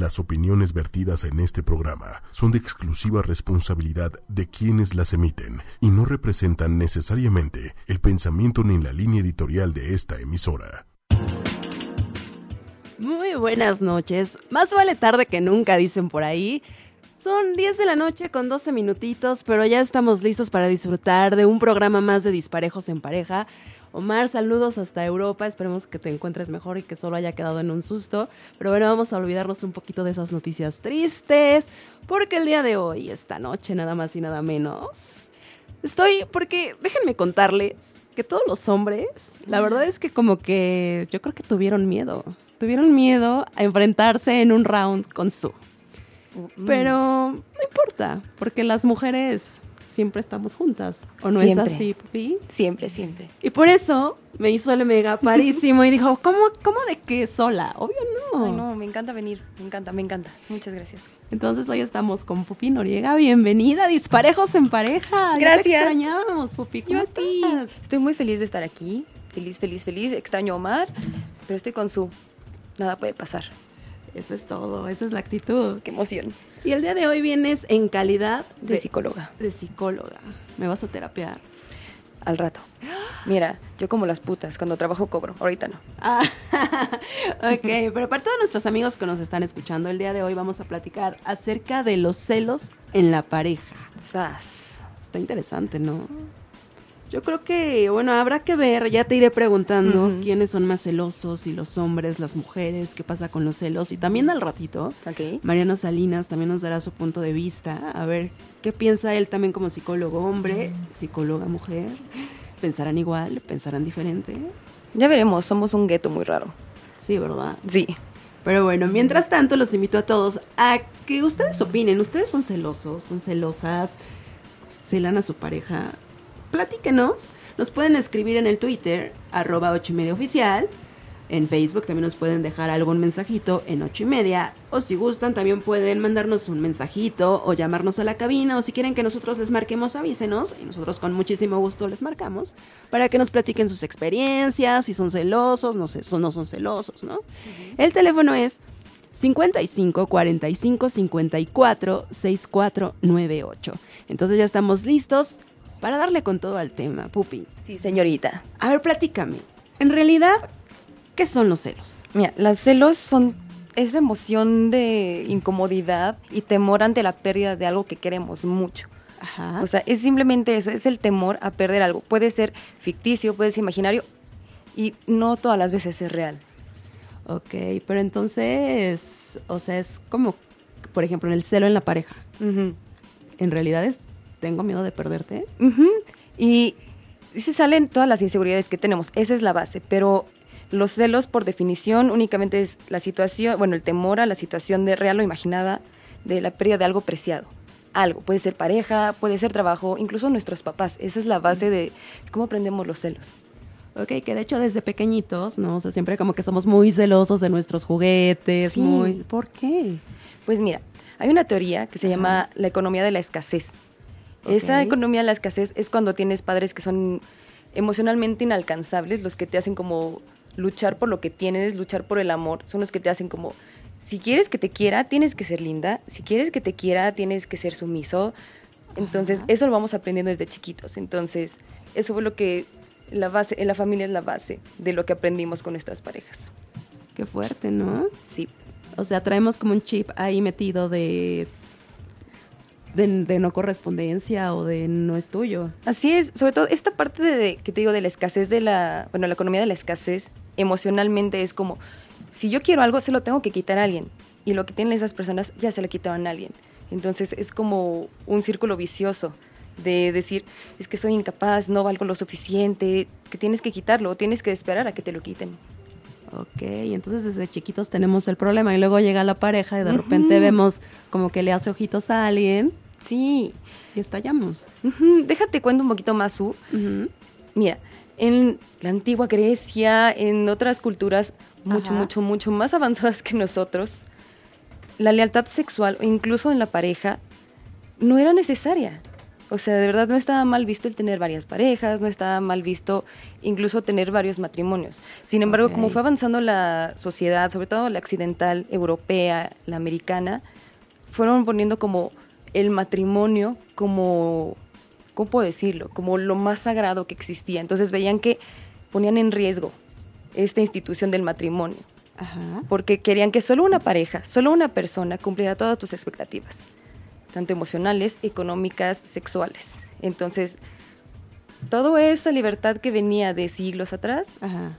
Las opiniones vertidas en este programa son de exclusiva responsabilidad de quienes las emiten y no representan necesariamente el pensamiento ni la línea editorial de esta emisora. Muy buenas noches. Más vale tarde que nunca, dicen por ahí. Son 10 de la noche con 12 minutitos, pero ya estamos listos para disfrutar de un programa más de Disparejos en Pareja. Omar, saludos hasta Europa. Esperemos que te encuentres mejor y que solo haya quedado en un susto. Pero bueno, vamos a olvidarnos un poquito de esas noticias tristes. Porque el día de hoy, esta noche, nada más y nada menos. Estoy, porque déjenme contarles que todos los hombres, la verdad es que como que yo creo que tuvieron miedo. Tuvieron miedo a enfrentarse en un round con su. Pero no importa, porque las mujeres siempre estamos juntas. ¿O no es así, Pupi? Siempre, siempre. Y por eso me hizo el mega parísimo y dijo, ¿cómo, ¿cómo de qué sola? Obvio no. Ay, no, me encanta venir, me encanta, me encanta. Muchas gracias. Entonces hoy estamos con Pupi Noriega. Bienvenida, Disparejos en Pareja. Gracias. Ya te extrañábamos, Pupi. ¿Cómo Yo estás? Estoy muy feliz de estar aquí. Feliz, feliz, feliz. Extraño a Omar, pero estoy con su. Nada puede pasar. Eso es todo, esa es la actitud. Qué emoción. Y el día de hoy vienes en calidad De psicóloga. De psicóloga. ¿Me vas a terapiar? Al rato. Mira, yo como las putas, cuando trabajo cobro. Ahorita no. Ah, ok, pero para todos nuestros amigos que nos están escuchando, el día de hoy vamos a platicar acerca de los celos en la pareja. Sas. Está interesante, ¿no? Yo creo que, bueno, habrá que ver, ya te iré preguntando quiénes son más celosos, si los hombres, las mujeres, qué pasa con los celos. Y también al ratito, Ok. Mariano Salinas también nos dará su punto de vista, a ver qué piensa él también como psicólogo hombre, psicóloga mujer. ¿Pensarán igual? ¿Pensarán diferente? Ya veremos, somos un gueto muy raro. Sí, ¿verdad? Sí. Pero bueno, mientras tanto los invito a todos a que ustedes opinen. ¿Ustedes son celosos? ¿Son celosas? ¿Celan a su pareja? Platíquenos. Nos pueden escribir en el Twitter, arroba ocho y media oficial. En Facebook también nos pueden dejar algún mensajito en ocho y media. O si gustan, también pueden mandarnos un mensajito o llamarnos a la cabina. O si quieren que nosotros les marquemos, avísenos. Y nosotros con muchísimo gusto les marcamos. Para que nos platiquen sus experiencias, si son celosos, no sé, son, no son celosos, ¿no? El teléfono es 55 45 54 6498. Entonces ya estamos listos para darle con todo al tema, Pupi. Sí, señorita. A ver, platícame. En realidad, ¿qué son los celos? Mira, los celos son esa emoción de incomodidad y temor ante la pérdida de algo que queremos mucho. Ajá. O sea, es simplemente eso, es el temor a perder algo. Puede ser ficticio, puede ser imaginario y no todas las veces es real. ok, pero entonces, o sea, es como, por ejemplo, en el celo en la pareja. En realidad es, tengo miedo de perderte. Y se salen todas las inseguridades que tenemos, esa es la base, pero los celos por definición únicamente es la situación, bueno, el temor a la situación de real o imaginada de la pérdida de algo preciado. Algo, puede ser pareja, puede ser trabajo, incluso nuestros papás. Esa es la base de cómo aprendemos los celos. Ok, que de hecho desde pequeñitos, ¿no? O sea, siempre como que somos muy celosos de nuestros juguetes, Sí. muy... ¿Por qué? Pues mira, hay una teoría que se llama la economía de la escasez. Esa economía de la escasez es cuando tienes padres que son emocionalmente inalcanzables, los que te hacen como luchar por lo que tienes, luchar por el amor, son los que te hacen como, si quieres que te quiera, tienes que ser linda, si quieres que te quiera, tienes que ser sumiso. Entonces, Ajá. eso lo vamos aprendiendo desde chiquitos. Entonces, eso fue lo que la base, en la familia es la base de lo que aprendimos con nuestras parejas. Qué fuerte, ¿no? Sí. O sea, traemos como un chip ahí metido de, de, de no correspondencia o de no es tuyo. Así es, sobre todo esta parte de, de- que te digo de la escasez de la, bueno, la economía de la escasez, emocionalmente es como, si yo quiero algo, se lo tengo que quitar a alguien. Y lo que tienen esas personas ya se lo quitaron a alguien. Entonces es como un círculo vicioso de decir, es que soy incapaz, no valgo lo suficiente, que tienes que quitarlo, tienes que esperar a que te lo quiten. Ok, entonces desde chiquitos tenemos el problema y luego llega la pareja y de repente vemos como que le hace ojitos a alguien Sí, y estallamos. Déjate cuento un poquito más. Ujú. Mira, en la antigua Grecia, en otras culturas mucho, Ajá. mucho, mucho más avanzadas que nosotros, la lealtad sexual o incluso en la pareja no era necesaria. O sea, de verdad no estaba mal visto el tener varias parejas, no estaba mal visto incluso tener varios matrimonios. Sin embargo, como fue avanzando la sociedad, sobre todo la occidental, europea, la americana, fueron poniendo como el matrimonio como, ¿cómo puedo decirlo? Como lo más sagrado que existía. Entonces veían que ponían en riesgo esta institución del matrimonio, Ajá. porque querían que solo una pareja, solo una persona cumpliera todas tus expectativas, tanto emocionales, económicas, sexuales. Entonces, toda esa libertad que venía de siglos atrás Ajá.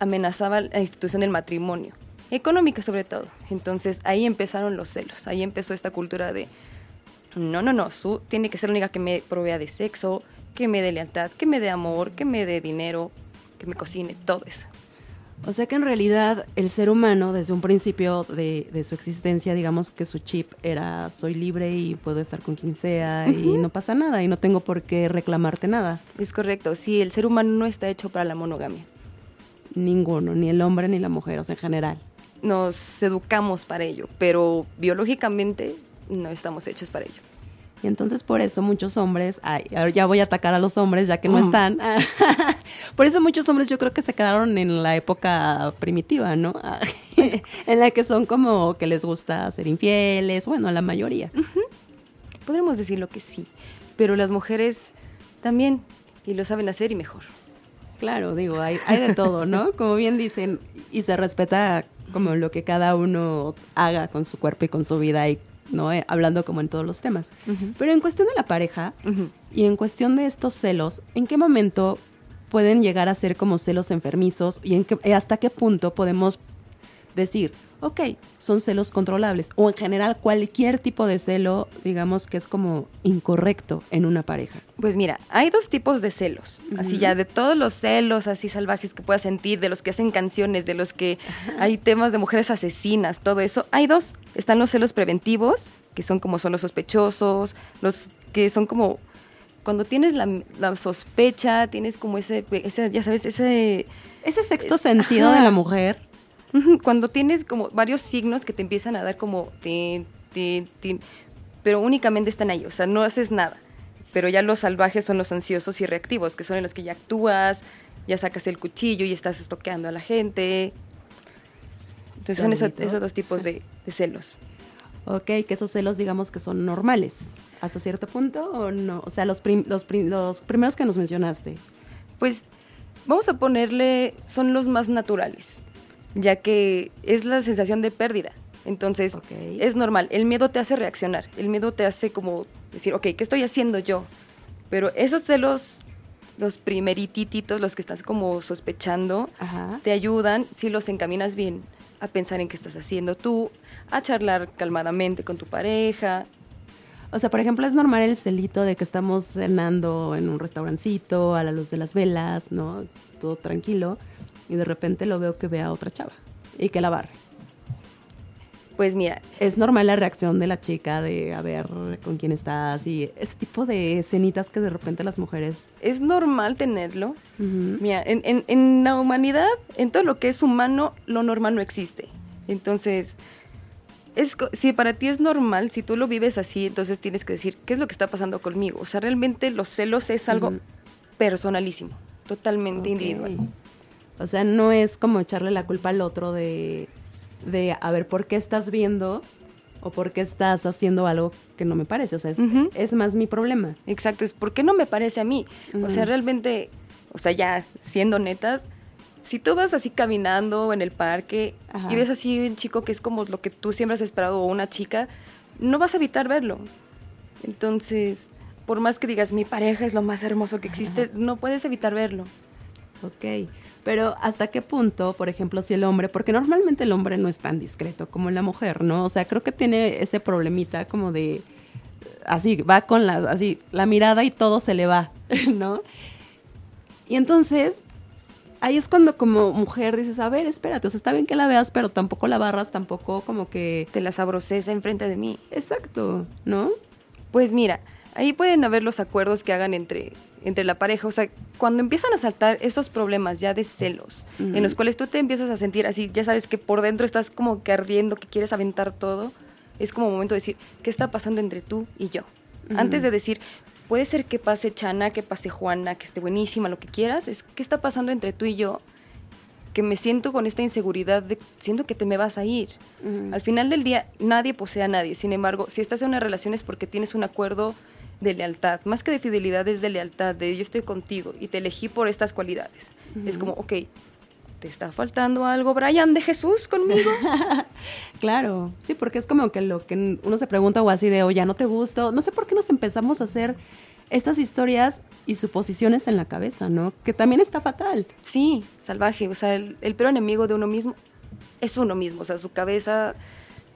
amenazaba la institución del matrimonio, económica sobre todo. Entonces ahí empezaron los celos, ahí empezó esta cultura de, no, no, no, su tiene que ser la única que me provea de sexo, que me dé lealtad, que me dé amor, que me dé dinero, que me cocine, todo eso. O sea que en realidad el ser humano, desde un principio de, de su existencia, digamos que su chip era soy libre y puedo estar con quien sea y no pasa nada y no tengo por qué reclamarte nada. Es correcto, sí, el ser humano no está hecho para la monogamia. Ninguno, ni el hombre ni la mujer, o sea, en general. Nos educamos para ello, pero biológicamente no estamos hechos para ello. Y entonces por eso muchos hombres, ay, ahora ya voy a atacar a los hombres ya que no están. por eso muchos hombres yo creo que se quedaron en la época primitiva, ¿no? en la que son como que les gusta ser infieles, bueno, la mayoría. Podríamos decirlo que sí, pero las mujeres también, y lo saben hacer y mejor. Claro, digo, hay, hay de todo, ¿no? Como bien dicen, y se respeta como lo que cada uno haga con su cuerpo y con su vida, y no Eh, hablando como en todos los temas. Pero en cuestión de la pareja y en cuestión de estos celos, ¿en qué momento pueden llegar a ser como celos enfermizos y en qué, eh, hasta qué punto podemos decir, ok, son celos controlables o en general cualquier tipo de celo, digamos que es como incorrecto en una pareja? Pues mira, hay dos tipos de celos. Así ya, de todos los celos así salvajes que puedas sentir, de los que hacen canciones, de los que hay temas de mujeres asesinas, todo eso. Hay dos. Están los celos preventivos, que son como son los sospechosos, los que son como cuando tienes la, la sospecha, tienes como ese, ese, ya sabes, ese... Ese sexto Es- sentido de la mujer. Cuando tienes como varios signos que te empiezan a dar como tin, tin, tin, pero únicamente están ahí, o sea, no haces nada. Pero ya los salvajes son los ansiosos y reactivos, que son en los que ya actúas, ya sacas el cuchillo y estás estoqueando a la gente. Entonces son esos, dos tipos de, de celos. Ok, que esos celos digamos que son normales hasta cierto punto o no. O sea, los, prim- los, prim- los primeros que nos mencionaste. Pues vamos a ponerle, son los más naturales, ya que es la sensación de pérdida. Entonces, es normal. El miedo te hace reaccionar. El miedo te hace como decir, ok, ¿qué estoy haciendo yo? Pero esos celos, los primerititos, los que estás como sospechando, Ajá. te ayudan, si los encaminas bien, a pensar en qué estás haciendo tú, a charlar calmadamente con tu pareja. O sea, por ejemplo, es normal el celito de que estamos cenando en un restaurancito a la luz de las velas, ¿no? Todo tranquilo. Y de repente lo veo que ve a otra chava y que la barre. Pues mira, Es normal la reacción de la chica de a ver con quién estás y ese tipo de escenitas que de repente las mujeres. es normal tenerlo, Ujú. Mira, en, en- en la humanidad, en todo lo que es humano, lo normal no existe. Entonces, es, si para ti es normal, si tú lo vives así, entonces tienes que decir, ¿qué es lo que está pasando conmigo? O sea, realmente los celos es algo Ujú. personalísimo, totalmente Ok. individual. O sea, no es como echarle la culpa al otro de, de a ver por qué estás viendo o por qué estás haciendo algo que no me parece. O sea, es, más mi problema. Exacto, es ¿por qué no me parece a mí? O sea, realmente, o sea, ya siendo netas, si tú vas así caminando en el parque Ajá. y ves así un chico que es como lo que tú siempre has esperado o una chica, no vas a evitar verlo. Entonces, por más que digas mi pareja es lo más hermoso que existe, no puedes evitar verlo. Ok. Pero ¿hasta qué punto, por ejemplo, si el hombre, porque normalmente el hombre no es tan discreto como la mujer, ¿no? O sea, creo que tiene ese problemita como de, así, va con la, así, la mirada y todo se le va, ¿no? Y entonces, ahí es cuando como mujer dices, a ver, espérate, o sea, está bien que la veas, pero tampoco la barras, tampoco como que... Te la sabroseza enfrente de mí. Exacto, ¿no? Pues mira, ahí pueden haber los acuerdos que hagan entre, entre la pareja. O sea, cuando empiezan a saltar esos problemas ya de celos, en los cuales tú te empiezas a sentir así, ya sabes que por dentro estás como que ardiendo, que quieres aventar todo, es como momento de decir, ¿qué está pasando entre tú y yo? Antes de decir, puede ser que pase Chana, que pase Juana, que esté buenísima, lo que quieras. Es qué está pasando entre tú y yo que me siento con esta inseguridad de siento que te me vas a ir. Al final del día nadie posee a nadie. Sin embargo, si estás en una relación es porque tienes un acuerdo de lealtad. Más que de fidelidad es de lealtad, de yo estoy contigo y te elegí por estas cualidades. Es como, ok, ¿te está faltando algo, Brian, de Jesús conmigo? Claro, sí, porque es como que lo que uno se pregunta o así de, oye, no te gusto. No sé por qué nos empezamos a hacer estas historias y suposiciones en la cabeza, ¿no? Que también está fatal. Sí, salvaje. O sea, el, el peor enemigo de uno mismo es uno mismo. O sea, su cabeza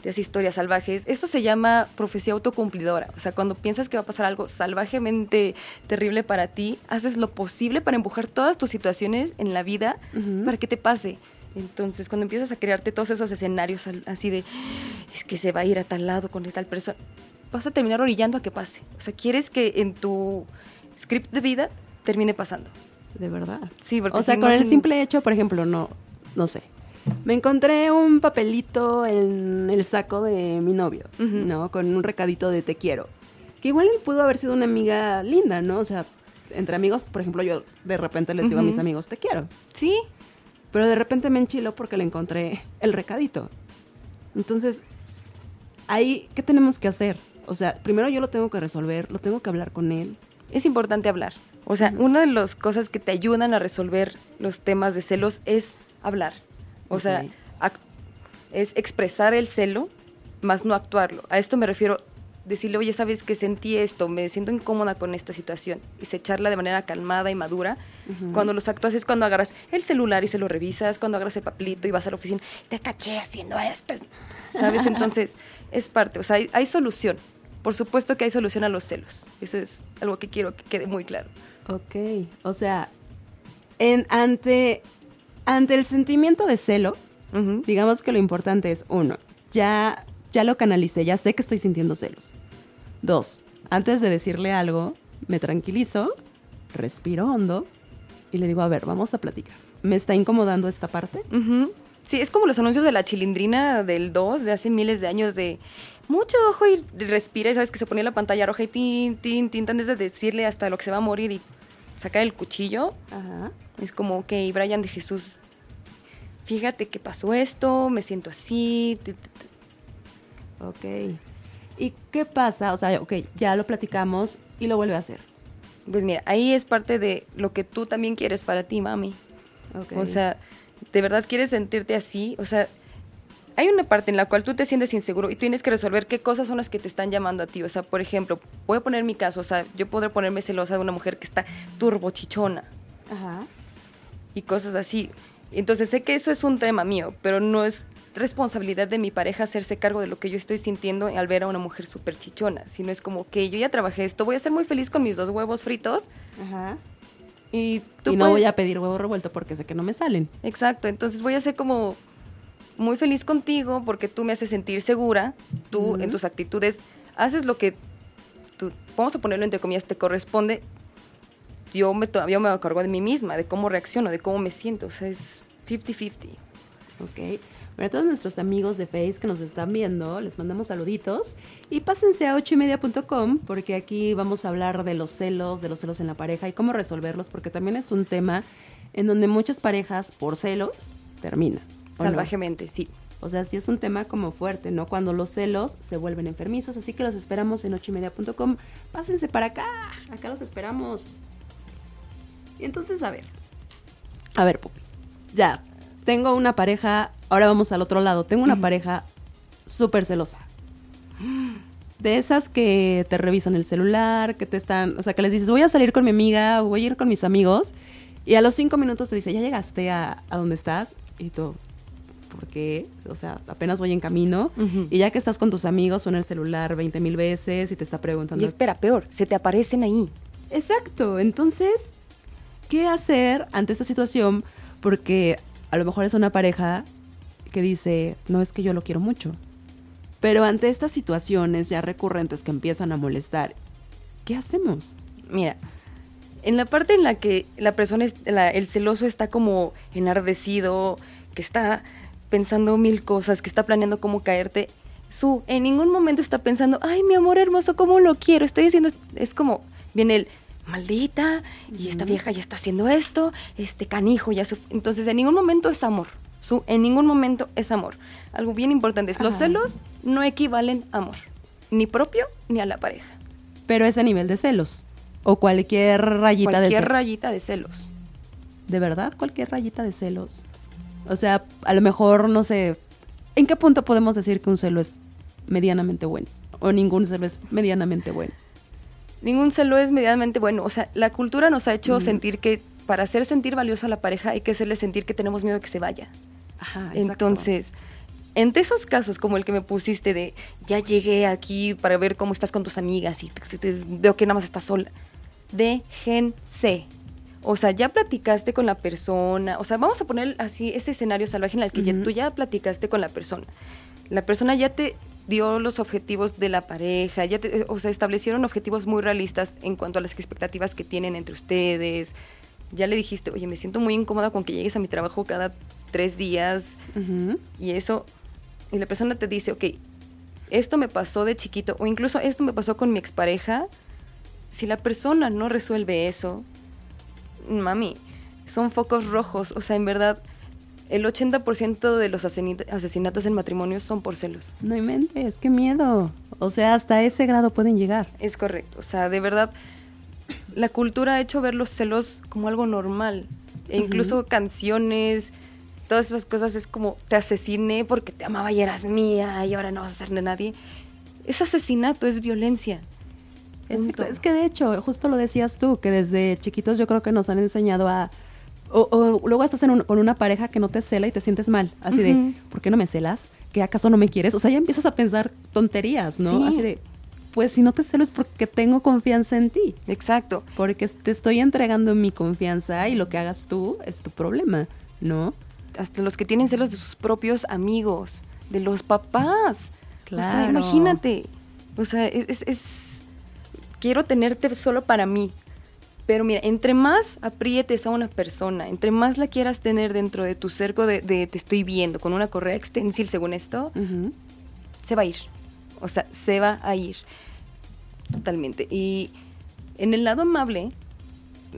te hace historias salvajes. Esto se llama profecía autocumplidora. O sea, cuando piensas que va a pasar algo salvajemente terrible para ti, haces lo posible para empujar todas tus situaciones en la vida para que te pase. Entonces, cuando empiezas a crearte todos esos escenarios así de, es que se va a ir a tal lado con tal persona, vas a terminar orillando a que pase. O sea, quieres que en tu script de vida termine pasando. De verdad. Sí, porque O sea, si con no- el simple hecho, por ejemplo, no, no sé. Me encontré un papelito en el saco de mi novio. ¿no? Con un recadito de te quiero. Que igual pudo haber sido una amiga linda, ¿no? O sea, entre amigos, por ejemplo, yo de repente les digo a mis amigos, te quiero. Sí, Pero de repente me enchilo porque le encontré el recadito. Entonces, ahí, ¿qué tenemos que hacer? O sea, primero yo lo tengo que resolver, lo tengo que hablar con él. es importante hablar. O sea, una de las cosas que te ayudan a resolver los temas de celos es hablar. O sea, es expresar el celo, más no actuarlo. A esto me refiero, decirle, oye, sabes que sentí esto, me siento incómoda con esta situación. Y se echarla de manera calmada y madura. Cuando los actúas es cuando agarras el celular y se lo revisas, cuando agarras el papelito y vas a la oficina, te caché haciendo esto. ¿Sabes? Entonces, es parte, o sea, hay, hay solución. Por supuesto que hay solución a los celos. Eso es algo que quiero que quede muy claro. Ok, o sea, en, ante, ante el sentimiento de celo, digamos que lo importante es, uno, ya, ya lo canalicé, ya sé que estoy sintiendo celos. Dos, antes de decirle algo, me tranquilizo, respiro hondo y le digo, a ver, vamos a platicar. ¿Me está incomodando esta parte? Ujú. Sí, es como los anuncios de la chilindrina del 2 de hace miles de años de mucho ojo y respira, y sabes que se ponía la pantalla roja y tin, tin, tin, antes de decirle hasta lo que se va a morir y sacar el cuchillo. Ajá. Es como, ok, Brian de Jesús, fíjate que pasó esto, me siento así. Ok. ¿Y qué pasa? O sea, ok, ya lo platicamos y lo vuelve a hacer. Pues mira, ahí es parte de lo que tú también quieres para ti, mami. Ok. O sea, ¿de verdad quieres sentirte así? O sea, hay una parte en la cual tú te sientes inseguro y tienes que resolver qué cosas son las que te están llamando a ti. O sea, por ejemplo, voy a poner mi caso. O sea, yo podré ponerme celosa de una mujer que está turbochichona Ajá. y cosas así. Entonces sé que eso es un tema mío, pero no es responsabilidad de mi pareja hacerse cargo de lo que yo estoy sintiendo al ver a una mujer súper chichona, sino es como que yo ya trabajé esto, voy a ser muy feliz con mis dos huevos fritos Ajá. y tú y no puedes- voy a pedir huevo revuelto porque sé que no me salen. Exacto, entonces voy a ser como muy feliz contigo porque tú me haces sentir segura, tú en tus actitudes haces lo que tú, vamos a ponerlo entre comillas, te corresponde. Yo me, yo me cargo de mí misma, de cómo reacciono, de cómo me siento, o sea, es 50-50. Ok. Para todos nuestros amigos de Face que nos están viendo, les mandamos saluditos. Y pásense a ochoymedia.com porque aquí vamos a hablar de los celos, de los celos en la pareja y cómo resolverlos, porque también es un tema en donde muchas parejas, por celos, terminan. Salvajemente, sí. O sea, sí es un tema como fuerte, ¿no? Cuando los celos se vuelven enfermizos, así que los esperamos en ochoymedia.com. Pásense para acá, acá los esperamos. Y entonces, a ver. A ver, Pupi. Ya, tengo una pareja, ahora vamos al otro lado. Tengo una pareja súper celosa. De esas que te revisan el celular, que te están, o sea, que les dices, voy a salir con mi amiga o voy a ir con mis amigos. Y a los cinco minutos te dice, ¿ya llegaste a, a donde estás? Y tú, ¿por qué? O sea, apenas voy en camino. Y ya que estás con tus amigos, suena el celular 20 mil veces y te está Y preguntando. espera, peor, se te aparecen ahí. Exacto. Entonces, ¿qué hacer ante esta situación? Porque a lo mejor es una pareja que dice, no es que yo lo quiero mucho. Pero ante estas situaciones ya recurrentes que empiezan a molestar, ¿qué hacemos? Mira, en la parte en la que la persona, la- el celoso está como enardecido, que está pensando mil cosas, que está planeando cómo caerte, su en ningún momento está pensando, ay, mi amor hermoso, cómo lo quiero. Estoy diciendo, es como, viene el maldita y esta vieja ya está haciendo esto, este canijo ya se... Entonces en ningún momento es amor. Su, en ningún momento es amor. Algo bien importante es, los celos no equivalen a amor, ni propio ni a la pareja. Pero ese nivel de celos. O cualquier rayita de Cualquier celos. rayita de celos. ¿De verdad? Cualquier rayita de celos. O sea, a lo mejor, no sé, ¿en qué punto podemos decir que un celo es medianamente bueno? O ningún celo es medianamente bueno. Ningún celo es medianamente bueno. O sea, la cultura nos ha hecho sentir que para hacer sentir valioso a la pareja hay que hacerle sentir que tenemos miedo de que se vaya. Ajá, Entonces, entre esos casos como el que me pusiste de ya llegué aquí para ver cómo estás con tus amigas y veo que nada más estás sola, déjense. O sea, ya platicaste con la persona. O sea, vamos a poner así ese escenario salvaje en el que ya- tú ya platicaste con la persona. La persona ya te dio los objetivos de la pareja, ya te- o sea, establecieron objetivos muy realistas en cuanto a las expectativas que tienen entre ustedes. Ya le dijiste, oye, me siento muy incómoda con que llegues a mi trabajo cada tres días y eso, y la persona te dice, ok, esto me pasó de chiquito, o incluso esto me pasó con mi expareja, si la persona no resuelve eso, mami, son focos rojos, o sea, en verdad, el 80% de los asesinatos en matrimonio son por celos. No inventes, qué miedo. O sea, hasta ese grado pueden llegar. Es correcto, o sea, de verdad, la cultura ha hecho ver los celos como algo normal, e incluso canciones, todas esas cosas es como te asesiné porque te amaba y eras mía y ahora no vas a ser de nadie. Es asesinato, es violencia. Exacto. Es que de hecho, justo lo decías tú, que desde chiquitos yo creo que nos han enseñado a... O, o luego estás en un- con una pareja que no te cela y te sientes mal. Así de, ¿por qué no me celas? ¿Que acaso no me quieres? O sea, ya empiezas a pensar tonterías, ¿no? Sí. Así de, pues si no te celo es porque tengo confianza en ti. Exacto. Porque te estoy entregando mi confianza y lo que hagas tú es tu problema, ¿no? Hasta los que tienen celos de sus propios amigos, de los papás. O sea, Claro. imagínate. O sea, es- es- Quiero tenerte solo para mí. Pero mira, entre más aprietes a una persona, entre más la quieras tener dentro de tu cerco de, de te estoy viendo con una correa extensil según esto, se va a ir. O sea, se va a ir. Totalmente. Y en el lado amable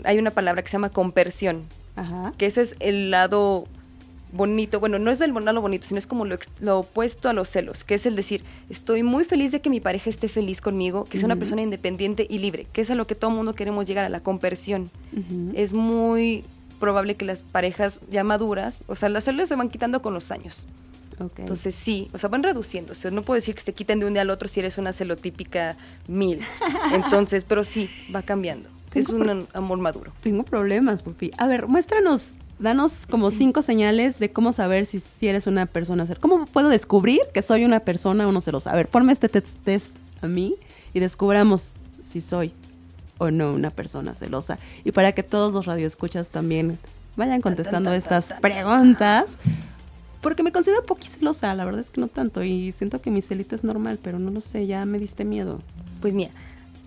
hay una palabra que se llama compersión Ajá. que ese es el lado bonito, bueno, no es el lado bonito, sino es como lo, lo opuesto a los celos, que es el decir, estoy muy feliz de que mi pareja esté feliz conmigo, que sea una persona independiente y libre, que es a lo que todo mundo queremos llegar, a la compersión. Ujú. Es muy probable que las parejas ya maduras, o sea, las celos se van quitando con los años. Ok. Entonces sí, o sea, van reduciéndose. No puedo decir que se quiten de un día al otro si eres una celotípica mil. Entonces, pero sí, va cambiando. Es un amor maduro. Tengo problemas, Pupi. A ver, muéstranos, danos como cinco señales de cómo saber si, si eres una persona celosa. ¿Cómo puedo descubrir que soy una persona o no celosa? A ver, ponme este test, test a mí y descubramos si soy o no una persona celosa. Y para que todos los radioescuchas también vayan contestando estas preguntas. Porque me considero celosa, la verdad es que no tanto. Y siento que mi celito es normal, pero no lo sé, ya me diste miedo. Pues mira,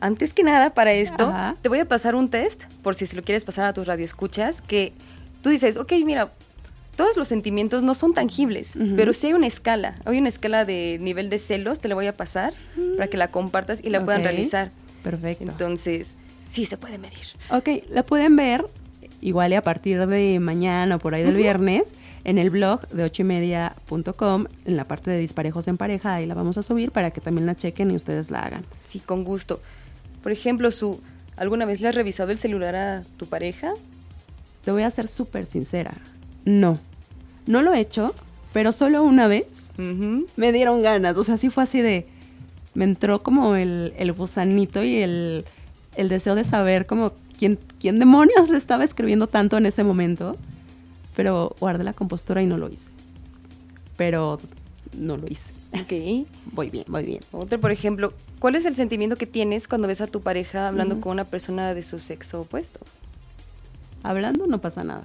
antes que nada para esto, Ajá. te voy a pasar un test, por si se lo quieres pasar a tus radioescuchas, que tú dices, ok, mira, todos los sentimientos no son tangibles, pero sí hay una escala. Hay una escala de nivel de celos, te la voy a pasar para que la compartas y la puedan realizar. Perfecto. Entonces, sí se puede medir. Ok, la pueden ver igual y a partir de mañana o por ahí del viernes en el blog de ochoymedia.com en la parte de disparejos en pareja ahí la vamos a subir para que también la chequen y ustedes la hagan. Sí, con gusto. Por ejemplo, su, ¿alguna vez le has revisado el celular a tu pareja? Te voy a ser súper sincera. No, no lo he hecho, pero solo una vez me dieron ganas. O sea, sí fue así de... Me entró como el, el gusanito y el, el deseo de saber como quién, quién demonios le estaba escribiendo tanto en ese momento. Pero guardé la compostura y no lo hice. Pero no lo hice. Ok. Voy bien, voy bien. Otro, por ejemplo, ¿cuál es el sentimiento que tienes cuando ves a tu pareja hablando con una persona de su sexo opuesto? Hablando no pasa nada.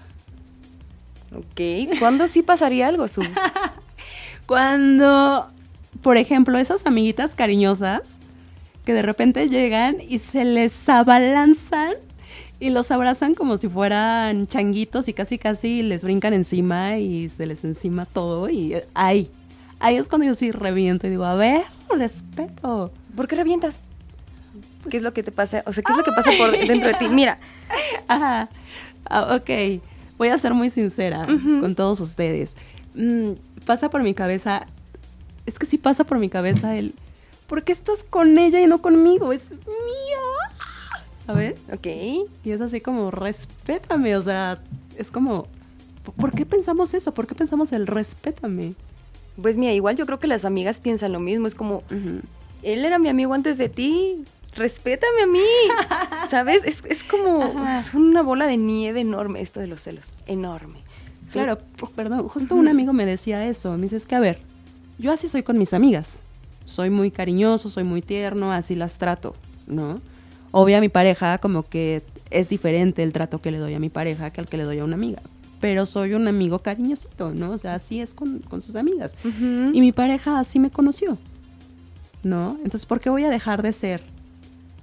Ok. ¿Cuándo sí pasaría algo, Su? Cuando, por ejemplo, esas amiguitas cariñosas que de repente llegan y se les abalanzan y los abrazan como si fueran changuitos y casi casi les brincan encima y se les encima todo y eh, ahí, ahí es cuando yo sí reviento y digo, a ver, respeto. ¿Por qué revientas? ¿Qué es lo que te pasa? O sea, ¿qué es lo que pasa por dentro de ti? Mira. Ajá. Ah, ok. Voy a ser muy sincera con todos ustedes. Mm, pasa por mi cabeza. Es que sí pasa por mi cabeza el. ¿Por qué estás con ella y no conmigo? Es mía. ¿Sabes? Ok. Y es así como, respétame. O sea, es como. ¿Por qué pensamos eso? ¿Por qué pensamos el respétame? Pues mira, igual yo creo que las amigas piensan lo mismo. Es como, él era mi amigo antes de ti, respétame a mí. ¿Sabes? Es, es como es una bola de nieve enorme esto de los celos. Enorme. Claro, perdón, justo un amigo me decía eso. Me dice, es que a ver, yo así soy con mis amigas. Soy muy cariñoso, soy muy tierno, así las trato, ¿no? Obvio a mi pareja como que es diferente el trato que le doy a mi pareja que el que le doy a una amiga. Pero soy un amigo cariñosito, ¿no? O sea, así es con, con sus amigas. Y mi pareja así me conoció, ¿no? Entonces, ¿por qué voy a dejar de ser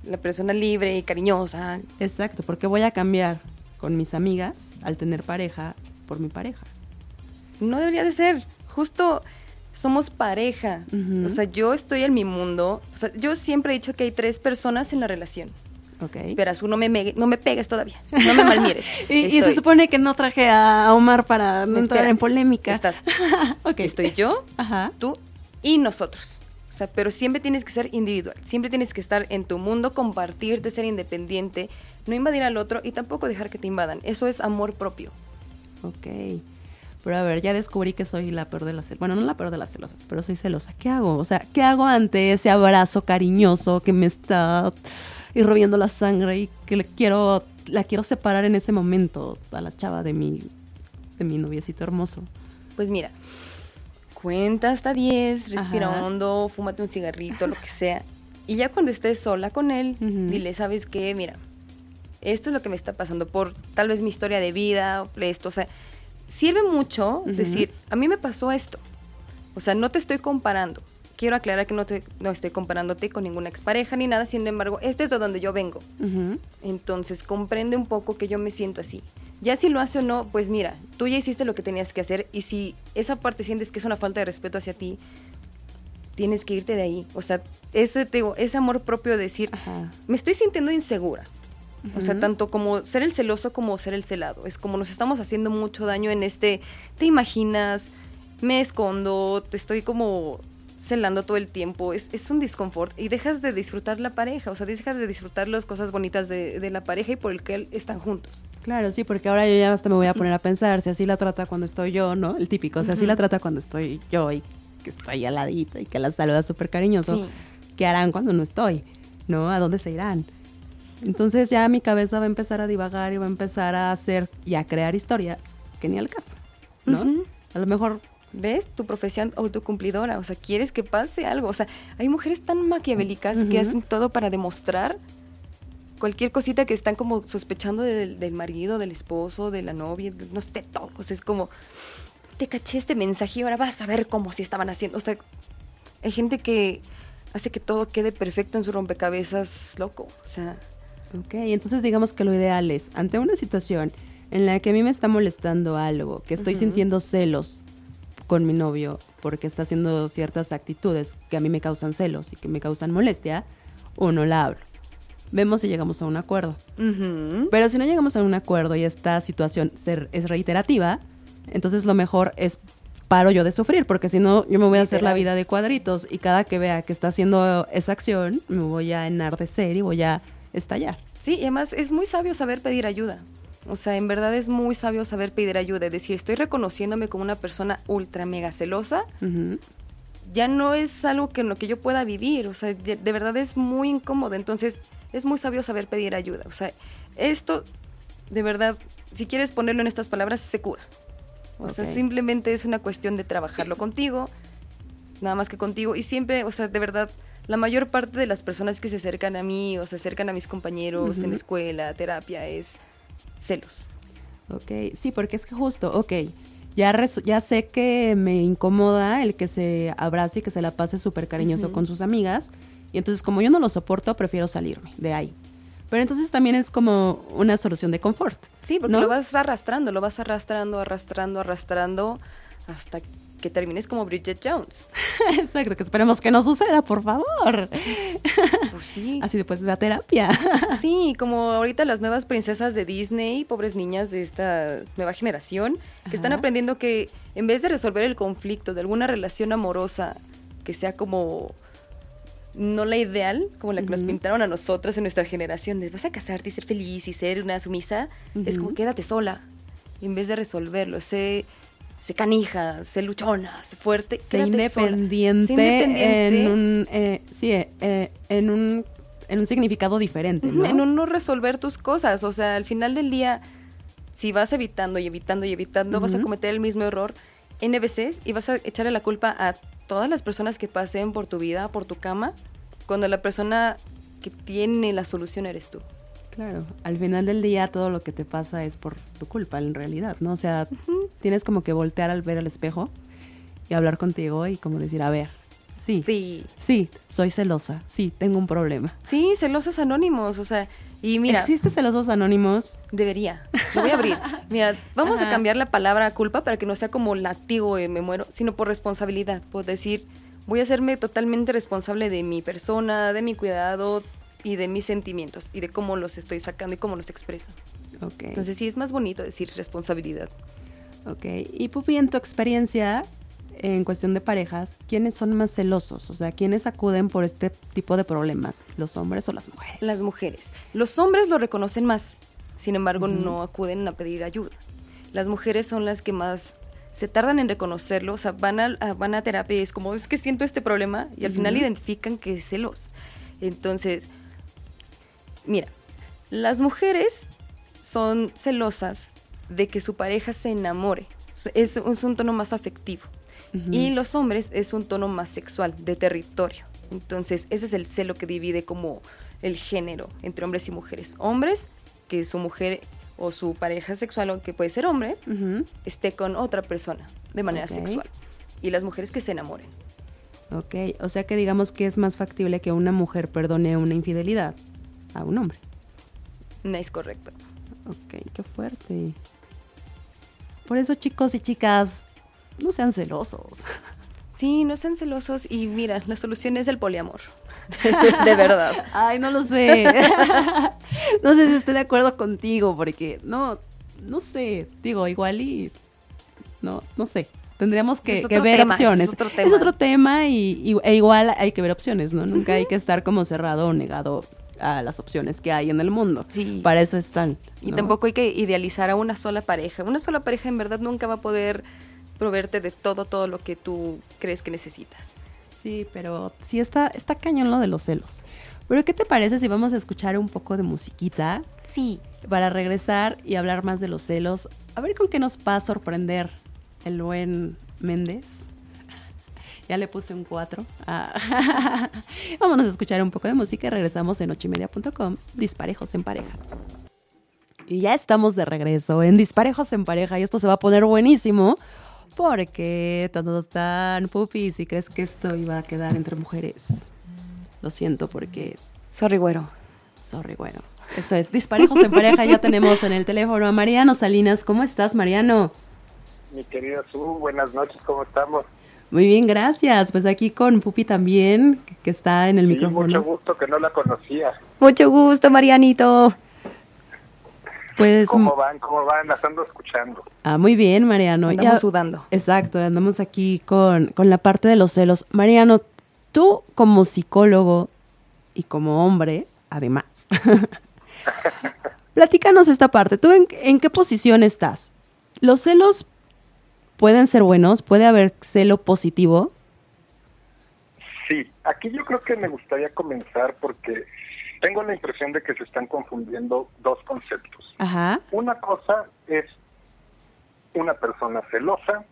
la persona libre y cariñosa. Exacto, porque voy a cambiar con mis amigas al tener pareja por mi pareja. No debería de ser. Justo somos pareja. O sea, yo estoy en mi mundo. O sea, yo siempre he dicho que hay tres personas en la relación. Ok. Esperas, no me, no me pegues todavía. No me malmires. y, se supone que no traje a Omar para no entrar en polémica. Estás. Estoy yo, tú y nosotros. O sea, pero siempre tienes que ser individual, siempre tienes que estar en tu mundo, compartirte, ser independiente, no invadir al otro y tampoco dejar que te invadan. Eso es amor propio. Ok. Pero a ver, ya descubrí que soy la peor de las celosas. Bueno, no la peor de las celosas, pero soy celosa. ¿Qué hago? O sea, ¿qué hago ante ese abrazo cariñoso que me está irrobiendo la sangre y que le quiero, la quiero separar en ese momento a la chava de mi, de mi noviecito hermoso? Pues mira, cuenta hasta 10, respira hondo, fúmate un cigarrito, lo que sea. Y ya cuando estés sola con él, dile, ¿sabes qué? Mira, esto es lo que me está pasando por tal vez mi historia de vida, esto, o sea, sirve mucho decir, a mí me pasó esto. O sea, no te estoy comparando. Quiero aclarar que no, te, no estoy comparándote con ninguna expareja ni nada, sin embargo, este es de donde yo vengo. Entonces, comprende un poco que yo me siento así. Ya si lo hace o no, pues mira, tú ya hiciste lo que tenías que hacer y si esa parte sientes que es una falta de respeto hacia ti, tienes que irte de ahí. O sea, ese, te digo, ese amor propio de decir, me estoy sintiendo insegura. O sea, tanto como ser el celoso como ser el celado. Es como nos estamos haciendo mucho daño en este, te imaginas, me escondo, te estoy como celando todo el tiempo, es, es un disconfort y dejas de disfrutar la pareja, o sea, dejas de disfrutar las cosas bonitas de, de, la pareja y por el que están juntos. Claro, sí, porque ahora yo ya hasta me voy a poner a pensar si así la trata cuando estoy yo, ¿no? El típico, o sea, así la trata cuando estoy yo y que estoy al ladito y que la saluda súper cariñoso. ¿Qué harán cuando no estoy? ¿No? ¿A dónde se irán? Entonces ya mi cabeza va a empezar a divagar y va a empezar a hacer y a crear historias que ni al caso, ¿no? A lo mejor ¿Ves? Tu profesión autocumplidora. O sea, quieres que pase algo. O sea, hay mujeres tan maquiavélicas que hacen todo para demostrar cualquier cosita que están como sospechando del, marido, del esposo, de la novia, no sé, todo. O sea, es como, te caché este mensaje y ahora vas a ver cómo si estaban haciendo. O sea, hay gente que hace que todo quede perfecto en su rompecabezas loco. O sea. Ok, entonces digamos que lo ideal es, ante una situación en la que a mí me está molestando algo, que estoy sintiendo celos, con mi novio porque está haciendo ciertas actitudes que a mí me causan celos y que me causan molestia, uno la hablo. Vemos si llegamos a un acuerdo. Pero si no llegamos a un acuerdo y esta situación es reiterativa, entonces lo mejor es paro yo de sufrir, porque si no, yo me voy a hacer la vida de cuadritos y cada que vea que está haciendo esa acción, me voy a enardecer y voy a estallar. Sí, y además es muy sabio saber pedir ayuda. O sea, en verdad es muy sabio saber pedir ayuda. Es decir, estoy reconociéndome como una persona ultra mega celosa. Ya no es algo que en lo que yo pueda vivir. O sea, de, verdad es muy incómodo. Entonces, es muy sabio saber pedir ayuda. O sea, esto, de verdad, si quieres ponerlo en estas palabras, se cura. O sea, simplemente es una cuestión de trabajarlo contigo, nada más que contigo. Y siempre, o sea, de verdad, la mayor parte de las personas que se acercan a mí o se acercan a mis compañeros en la escuela, terapia, es celos. Ok, sí, porque es que justo, ok, ya, ya sé que me incomoda el que se abrace y que se la pase súper cariñoso con sus amigas, y entonces como yo no lo soporto, prefiero salirme de ahí. Pero entonces también es como una solución de confort. Sí, porque lo vas arrastrando, lo vas arrastrando, arrastrando, arrastrando, hasta que termines como Bridget Jones. Exacto, que esperemos que no suceda, por favor. Pues sí. Así después ve a terapia. Sí, como ahorita las nuevas princesas de Disney, pobres niñas de esta nueva generación, que están aprendiendo que en vez de resolver el conflicto de alguna relación amorosa que sea como no la ideal, como la que nos pintaron a nosotras en nuestra generación, de vas a casarte y ser feliz y ser una sumisa, es como quédate sola. En vez de resolverlo, sé, sé canija, sé luchona, sé fuerte, Sé independiente, Sé independiente. en un, eh, sí, eh, eh, en un, en un significado diferente, ¿no? En un no resolver tus cosas. O sea, al final del día, si vas evitando y evitando y evitando, vas a cometer el mismo error N veces y vas a echarle la culpa a todas las personas que pasen por tu vida, por tu cama, cuando la persona que tiene la solución eres tú. Claro, al final del día todo lo que te pasa es por tu culpa en realidad, ¿no? O sea, tienes como que voltear al ver al espejo y hablar contigo y como decir, a ver, sí, sí, Sí, soy celosa, sí, tengo un problema. sí, celosos anónimos, o sea, y mira, ¿Existe celosos anónimos? debería, lo voy a abrir. Mira, vamos Ajá. a cambiar la palabra culpa para que no sea como latigo y me muero, sino por responsabilidad, por decir, voy a hacerme totalmente responsable de mi persona, de mi cuidado y de mis sentimientos y de cómo los estoy sacando y cómo los expreso. Ok, Entonces sí es más bonito decir responsabilidad. ok. Y Pupi, en tu experiencia en cuestión de parejas, ¿quiénes son más celosos? O sea, ¿quiénes acuden por este tipo de problemas? ¿Los hombres o las mujeres? Las mujeres. Los hombres lo reconocen más, sin embargo Ujú. no acuden a pedir ayuda. Las mujeres son las que más se tardan en reconocerlo, o sea, van a, a- van a terapia y es como, es que siento este problema y al final Ujú. identifican que es celos. Entonces, mira, las mujeres son celosas de que su pareja se enamore. Es, es un tono más afectivo. Y los hombres es un tono más sexual, de territorio. Entonces, ese es el celo que divide como el género entre hombres y mujeres. Hombres, que su mujer o su pareja sexual, aunque puede ser hombre, esté con otra persona de manera sexual. Y las mujeres que se enamoren. Ok, o sea que digamos que es más factible que una mujer perdone una infidelidad a un hombre. No es correcto. Ok, qué fuerte. Por eso chicos y chicas, no sean celosos. Sí, no sean celosos y mira, la solución es el poliamor. de verdad. Ay, no lo sé. no sé si estoy de acuerdo contigo, porque no, no sé, digo, igual y no, no sé. Tendríamos que, Es ver tema, opciones. es otro Es tema. otro tema y, y- e igual hay que ver opciones, ¿no? Nunca hay que estar como cerrado o negado a las opciones que hay en el mundo. Sí. Para eso están. Y tampoco hay que idealizar a una sola pareja. Una sola pareja en verdad nunca va a poder proveerte de todo, todo lo que tú crees que necesitas. Sí, pero sí está, está cañón lo de los celos. Pero ¿qué te parece si vamos a escuchar un poco de musiquita Sí. para regresar y hablar más de los celos? A ver con qué nos va a sorprender el buen Méndez. Ya le puse un 4. Vámonos a escuchar un poco de música y regresamos en ochimedia.com, Disparejos en pareja. Y ya estamos de regreso en Disparejos en pareja y esto se va a poner buenísimo porque tan tan, tan pupi, si crees que esto iba a quedar entre mujeres. Lo siento porque Sorry, güero. sorry, bueno. Esto es Disparejos en pareja, ya tenemos en el teléfono a Mariano Salinas. ¿Cómo estás, Mariano? Mi querida Su, buenas noches, ¿cómo estamos? Muy bien, gracias. Pues aquí con Pupi también, que, que está en el Sí, micrófono. mucho gusto que no la conocía. Mucho gusto, Marianito. Pues ¿Cómo van? ¿Cómo van? Las ando escuchando. ah, muy bien, Mariano. Andamos Ya- sudando. Exacto, andamos aquí con, con la parte de los celos. Mariano, tú como psicólogo y como hombre, además, platícanos esta parte. ¿Tú en, en qué posición estás? ¿Los celos pueden ser buenos? ¿Puede haber celo positivo? Sí, aquí yo creo que me gustaría comenzar porque tengo la impresión de que se están confundiendo dos conceptos. Ajá. Una cosa es una persona celosa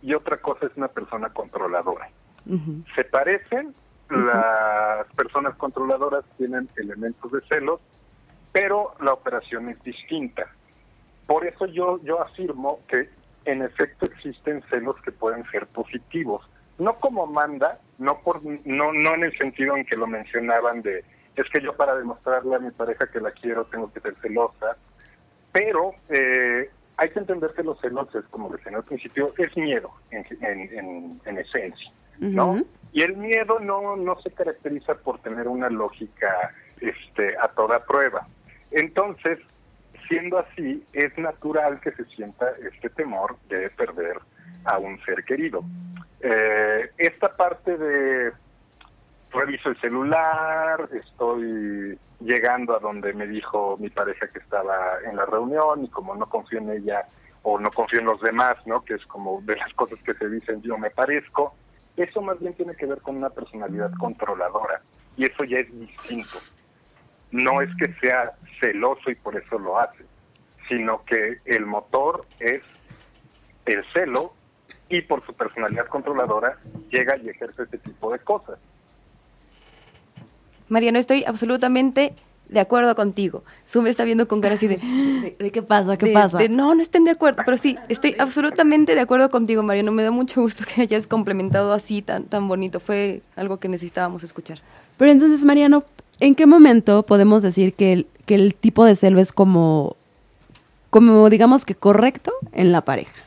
y otra cosa es una persona controladora. Se parecen, las personas controladoras tienen elementos de celos, pero la operación es distinta. Por eso yo, yo afirmo que en efecto existen celos que pueden ser positivos. No como manda, no, por, no, no en el sentido en que lo mencionaban de, es que yo para demostrarle a mi pareja que la quiero tengo que ser celosa, pero eh, hay que entender que los celos es, como decía al principio, es miedo en, en, esencia, ¿no? Y el miedo no, no se caracteriza por tener una lógica este, a toda prueba. Entonces, siendo así, es natural que se sienta este temor de perder a un ser querido. Eh, esta parte de reviso el celular, estoy llegando a donde me dijo mi pareja que estaba en la reunión y como no confío en ella o no confío en los demás, ¿no? Que es como de las cosas que se dicen yo me parezco. Eso más bien tiene que ver con una personalidad controladora y eso ya es distinto. No es que sea celoso y por eso lo hace, sino que el motor es el celo y por su personalidad controladora llega y ejerce ese tipo de cosas. Mariano, estoy absolutamente de acuerdo contigo. Su me está viendo con cara así de... ¿De, qué pasa? ¿Qué pasa? no, no estén de acuerdo. Pero sí, estoy absolutamente de acuerdo contigo, Mariano. Me da mucho gusto que hayas complementado así tan, tan bonito. Fue algo que necesitábamos escuchar. Pero entonces, Mariano, ¿en qué momento podemos decir que el, que el tipo de celo es como, como, digamos que correcto en la pareja?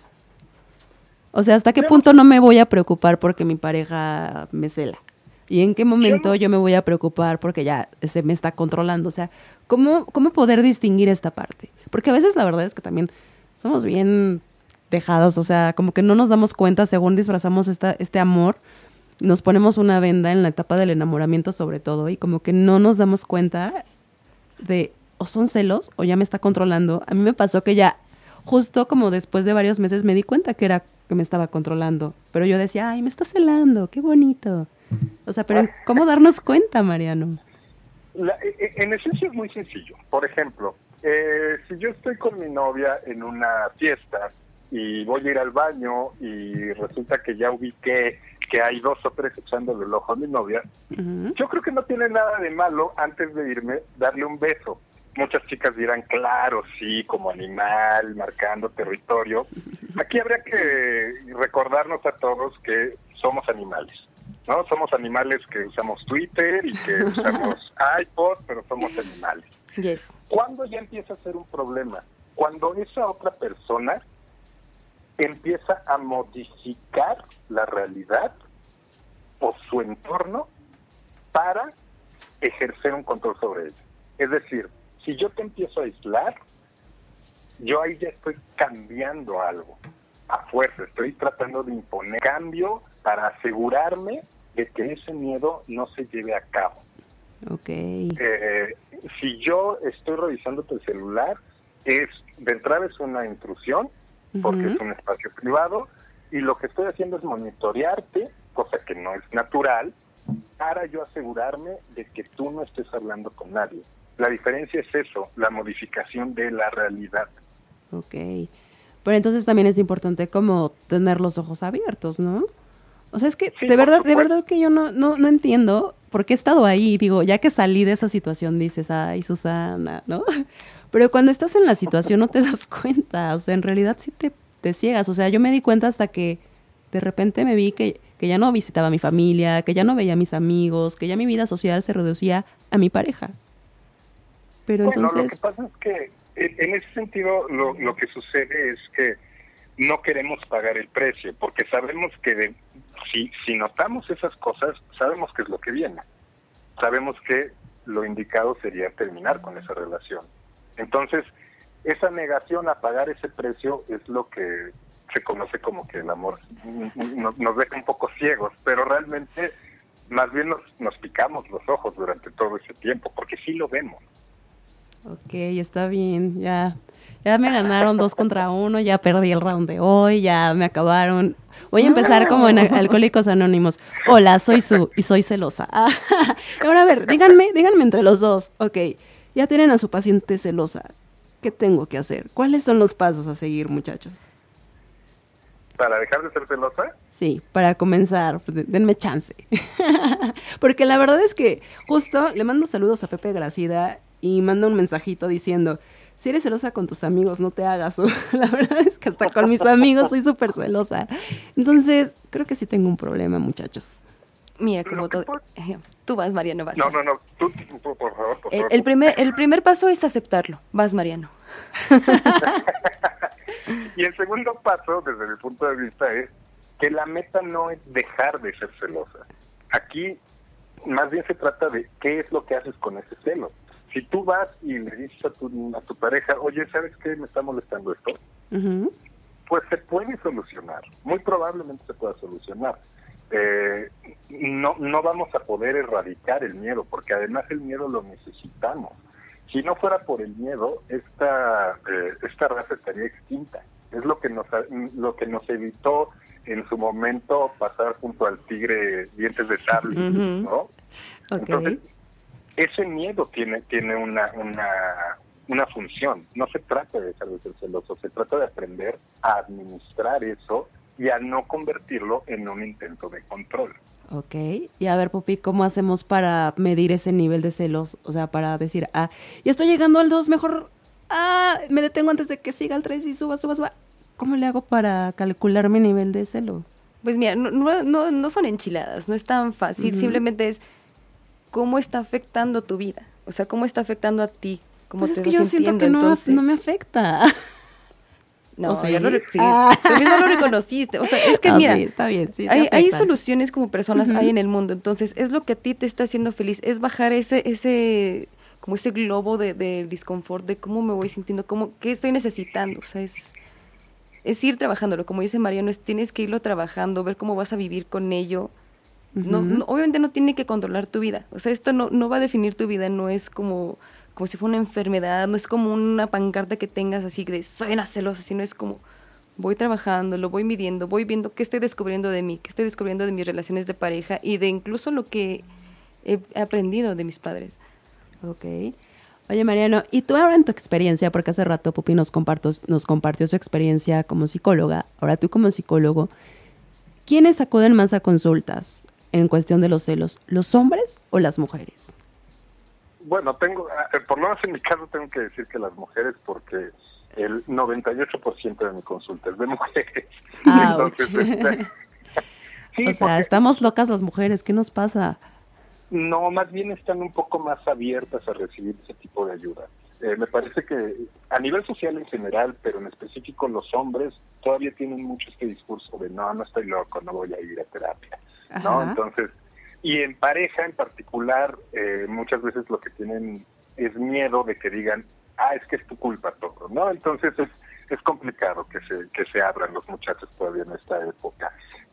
O sea, ¿hasta qué punto no me voy a preocupar porque mi pareja me cela? ¿Y en qué momento yo me voy a preocupar porque ya se me está controlando? O sea, ¿cómo, cómo poder distinguir esta parte? Porque a veces la verdad es que también somos bien dejados, o sea, como que no nos damos cuenta según disfrazamos esta, este amor, nos ponemos una venda en la etapa del enamoramiento sobre todo y como que no nos damos cuenta de o son celos o ya me está controlando. A mí me pasó que ya justo como después de varios meses me di cuenta que era que me estaba controlando, pero yo decía, ay, me está celando, qué bonito. O sea, pero ¿cómo darnos cuenta, Mariano? E, e, en esencia es muy sencillo. Por ejemplo, eh, si yo estoy con mi novia en una fiesta y voy a ir al baño y resulta que ya ubiqué que hay dos o tres echándole el ojo a mi novia, yo creo que no tiene nada de malo antes de irme darle un beso. Muchas chicas dirán, claro, sí, como animal, marcando territorio. Aquí habría que recordarnos a todos que somos animales. ¿no? Somos animales que usamos Twitter y que usamos iPod, pero somos animales. Yes. ¿Cuándo ya empieza a ser un problema? Cuando esa otra persona empieza a modificar la realidad o su entorno para ejercer un control sobre ella. Es decir, si yo te empiezo a aislar, yo ahí ya estoy cambiando algo a fuerza, estoy tratando de imponer cambio para asegurarme de que ese miedo no se lleve a cabo. Ok. Eh, si yo estoy revisando tu celular, es de entrada es una intrusión, porque es un espacio privado, y lo que estoy haciendo es monitorearte, cosa que no es natural, para yo asegurarme de que tú no estés hablando con nadie. La diferencia es eso, la modificación de la realidad. Ok. Pero entonces también es importante como tener los ojos abiertos, ¿no? O sea, es que de verdad, de verdad que yo no, no, no entiendo por qué he estado ahí. Digo, ya que salí de esa situación, dices, ay, Susana, ¿no? Pero cuando estás en la situación no te das cuenta. O sea, en realidad sí te, te ciegas. O sea, yo me di cuenta hasta que de repente me vi que, que ya no visitaba a mi familia, que ya no veía a mis amigos, que ya mi vida social se reducía a mi pareja. Pero entonces... Lo que pasa es que en ese sentido lo, lo que sucede es que no queremos pagar el precio, porque sabemos que de, si, si notamos esas cosas, sabemos qué es lo que viene. Sabemos que lo indicado sería terminar con esa relación. Entonces, esa negación a pagar ese precio es lo que se conoce como que el amor nos, deja un poco ciegos, pero realmente más bien nos, nos picamos los ojos durante todo ese tiempo, porque sí lo vemos. Ok, está bien, ya ya me ganaron dos contra uno, ya perdí el round de hoy, ya me acabaron. Voy a empezar como en Alcohólicos Anónimos. Hola, soy Su y soy celosa. ahora a ver, díganme, díganme entre los dos. Ok, ya tienen a su paciente celosa. ¿Qué tengo que hacer? ¿Cuáles son los pasos a seguir, muchachos? ¿Para dejar de ser celosa? Sí, para comenzar, pues, denme chance. Porque la verdad es que justo le mando saludos a Pepe Gracida y manda un mensajito diciendo, si eres celosa con tus amigos, no te hagas. La verdad es que hasta con mis amigos soy súper celosa. Entonces, creo que sí tengo un problema, muchachos. Mira, como todo... Tú vas, Mariano, vas. No, no, no, tú, por favor, el, primer, el primer paso es aceptarlo. Vas, Mariano. y el segundo paso, desde mi punto de vista, es que la meta no es dejar de ser celosa. Aquí más bien se trata de qué es lo que haces con ese celo. Si tú vas y le dices a tu, a tu pareja, oye, ¿sabes qué? Me está molestando esto. Pues se puede solucionar. Muy probablemente se pueda solucionar. Eh, no, no vamos a poder erradicar el miedo, porque además el miedo lo necesitamos. Si no fuera por el miedo, esta, eh, esta raza estaría extinta. Es lo que nos, lo que nos evitó en su momento pasar junto al tigre dientes de sable, ¿no? Entonces, ese miedo tiene, tiene una, una, una función. No se trata de dejar de ser celoso, se trata de aprender a administrar eso y a no convertirlo en un intento de control. Ok, y a ver, Pupi, ¿cómo hacemos para medir ese nivel de celos? O sea, para decir, ah, ya estoy llegando al 2, mejor, ah, me detengo antes de que siga al 3 y suba, suba, suba. ¿Cómo le hago para calcular mi nivel de celo? Pues mira, no, no, no son enchiladas, no es tan fácil, simplemente es cómo está afectando tu vida, o sea, cómo está afectando a ti, cómo pues te es que yo siento que no, no me afecta. No, o ya lo, ah. tú mismo lo reconociste. O sea, es que mira, está bien, sí, hay, hay, soluciones como personas hay en el mundo. Entonces, es lo que a ti te está haciendo feliz, es bajar ese, ese, como ese globo de, de disconfort, de cómo me voy sintiendo, cómo, qué estoy necesitando. O sea, es, es ir trabajándolo. Como dice Mariano, es tienes que irlo trabajando, ver cómo vas a vivir con ello. no, obviamente no tiene que controlar tu vida. O sea, esto no, no va a definir tu vida, no es como como si fuera una enfermedad, no es como una pancarta que tengas así de soy una celosa, sino es como voy trabajando, lo voy midiendo, voy viendo qué estoy descubriendo de mí, qué estoy descubriendo de mis relaciones de pareja y de incluso lo que he aprendido de mis padres. Ok. Oye, Mariano, y tú ahora en tu experiencia, porque hace rato Pupi nos, nos compartió su experiencia como psicóloga, ahora tú como psicólogo, ¿quiénes acuden más a consultas en cuestión de los celos, los hombres o las mujeres? Bueno, tengo, eh, por lo menos en mi caso tengo que decir que las mujeres, porque el 98% de mi consulta es de mujeres. Este, o sea, estamos locas las mujeres, ¿qué nos pasa? No, más bien están un poco más abiertas a recibir ese tipo de ayuda. Eh, me parece que a nivel social en general, pero en específico los hombres todavía tienen mucho este discurso de no, no estoy loco, no voy a ir a terapia. ¿no? Entonces, y en pareja en particular, eh, muchas veces lo que tienen es miedo de que digan, ah, es que es tu culpa todo, ¿no? Entonces es, es complicado que se, que se abran los muchachos todavía en esta época.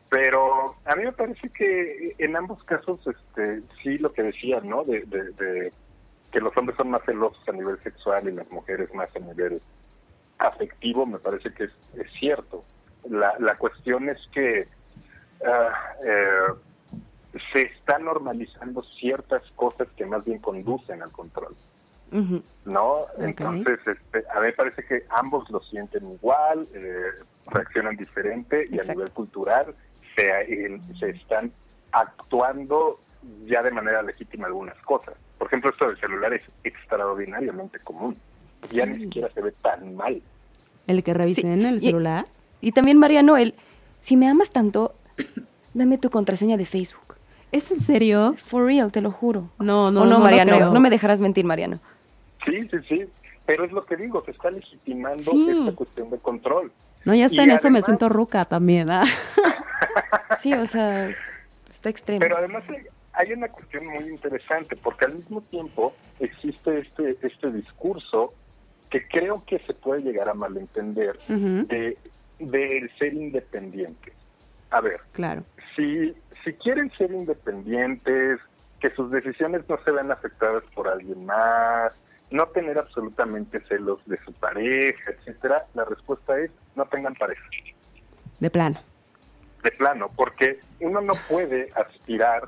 Pero a mí me parece que en ambos casos, este, sí lo que decían, ¿no? De, de, que los hombres son más celosos a nivel sexual y las mujeres más a nivel afectivo, me parece que es, cierto. La, la cuestión es que uh, se están normalizando ciertas cosas que más bien conducen al control. ¿No? Entonces, este, a mí me parece que ambos lo sienten igual, eh, reaccionan diferente y a nivel cultural se, se están actuando ya de manera legítima algunas cosas. Por ejemplo, esto del celular es extraordinariamente común. Ya ni siquiera se ve tan mal. El que revisen el celular. Y, y también, Mariano, el, si me amas tanto, dame tu contraseña de Facebook. ¿Es en serio? For real, te lo juro. No, no, no, no, Mariano, no me dejarás mentir, Mariano. Sí, sí, sí. Pero es lo que digo, se está legitimando esta cuestión de control. No, ya está en eso, me siento ruca también, ¿ah? sí, o sea, está extremo. Pero además hay una cuestión muy interesante, porque al mismo tiempo existe este, este discurso que creo que se puede llegar a malentender de, de ser independiente. A ver, claro. si si quieren ser independientes, que sus decisiones no se vean afectadas por alguien más, no tener absolutamente celos de su pareja, etcétera, la respuesta es no tengan pareja. De plano. De plano, porque uno no puede aspirar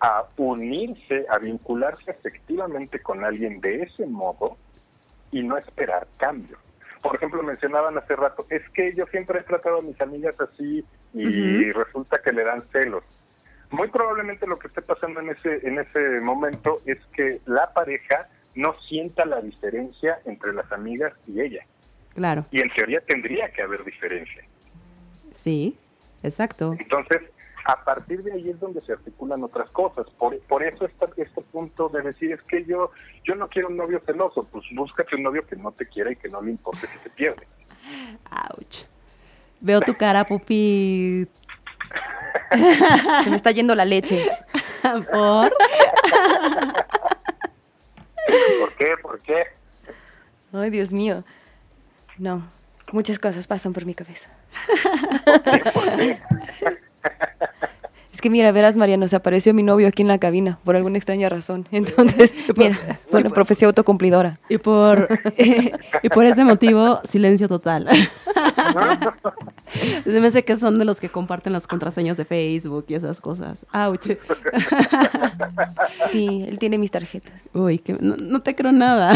a unirse, a vincularse efectivamente con alguien de ese modo y no esperar cambio. Por ejemplo, mencionaban hace rato, es que yo siempre he tratado a mis amigas así y resulta que le dan celos. Muy probablemente lo que esté pasando en ese en ese momento es que la pareja no sienta la diferencia entre las amigas y ella. Claro. Y en teoría tendría que haber diferencia. Sí, exacto. Entonces, a partir de ahí es donde se articulan otras cosas. Por, por eso está este punto de decir, es que yo, yo no quiero un novio celoso, pues búscate un novio que no te quiera y que no le importe que te pierde. Ouch. Veo tu cara, pupi. se me está yendo la leche. ¿Por? ¿Por qué? ¿Por qué? Ay, Dios mío. No, muchas cosas pasan por mi cabeza. ¿Por qué? ¿Por qué? que mira, verás, Mariano, se apareció mi novio aquí en la cabina por alguna extraña razón. Entonces, mira, fue una profecía autocumplidora. Y por, y por ese motivo, silencio total. se me hace que son de los que comparten las contraseñas de Facebook y esas cosas. ¡Auch! sí, él tiene mis tarjetas. Uy, que no, no te creo nada.